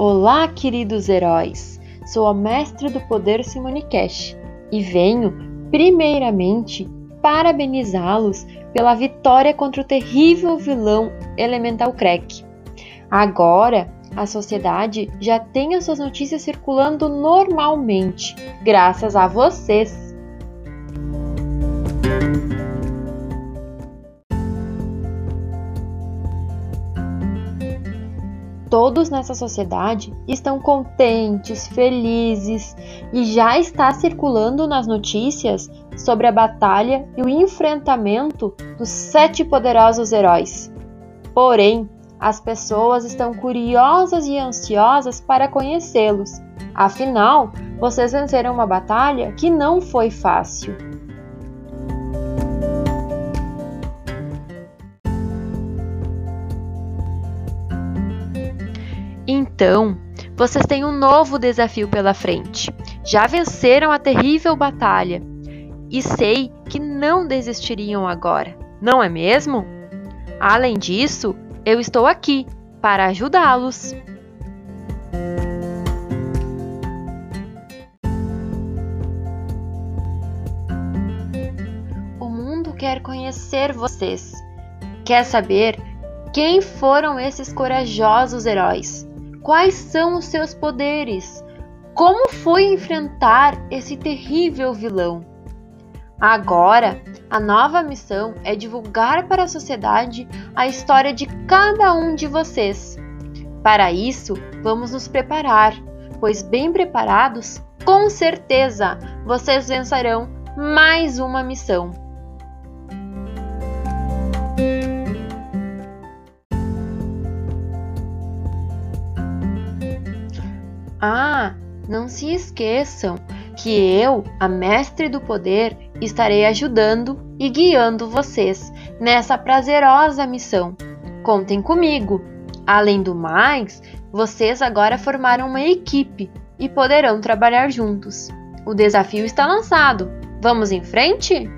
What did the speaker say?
Olá, queridos heróis! Sou a mestre do poder Simone Cash e venho, primeiramente, parabenizá-los pela vitória contra o terrível vilão Elemental Crack. Agora, a sociedade já tem as suas notícias circulando normalmente, graças a vocês. Todos nessa sociedade estão contentes, felizes e já está circulando nas notícias sobre a batalha e o enfrentamento dos sete poderosos heróis. Porém, as pessoas estão curiosas e ansiosas para conhecê-los. Afinal, vocês venceram uma batalha que não foi fácil. Então, vocês têm um novo desafio pela frente. Já venceram a terrível batalha e sei que não desistiriam agora, não é mesmo? Além disso, eu estou aqui para ajudá-los. O mundo quer conhecer vocês. Quer saber quem foram esses corajosos heróis? Quais são os seus poderes? Como foi enfrentar esse terrível vilão? Agora, a nova missão é divulgar para a sociedade a história de cada um de vocês. Para isso, vamos nos preparar, pois bem preparados, com certeza vocês vencerão mais uma missão. Ah, não se esqueçam que eu, a mestre do poder, estarei ajudando e guiando vocês nessa prazerosa missão. Contem comigo. Além do mais, vocês agora formaram uma equipe e poderão trabalhar juntos. O desafio está lançado. Vamos em frente?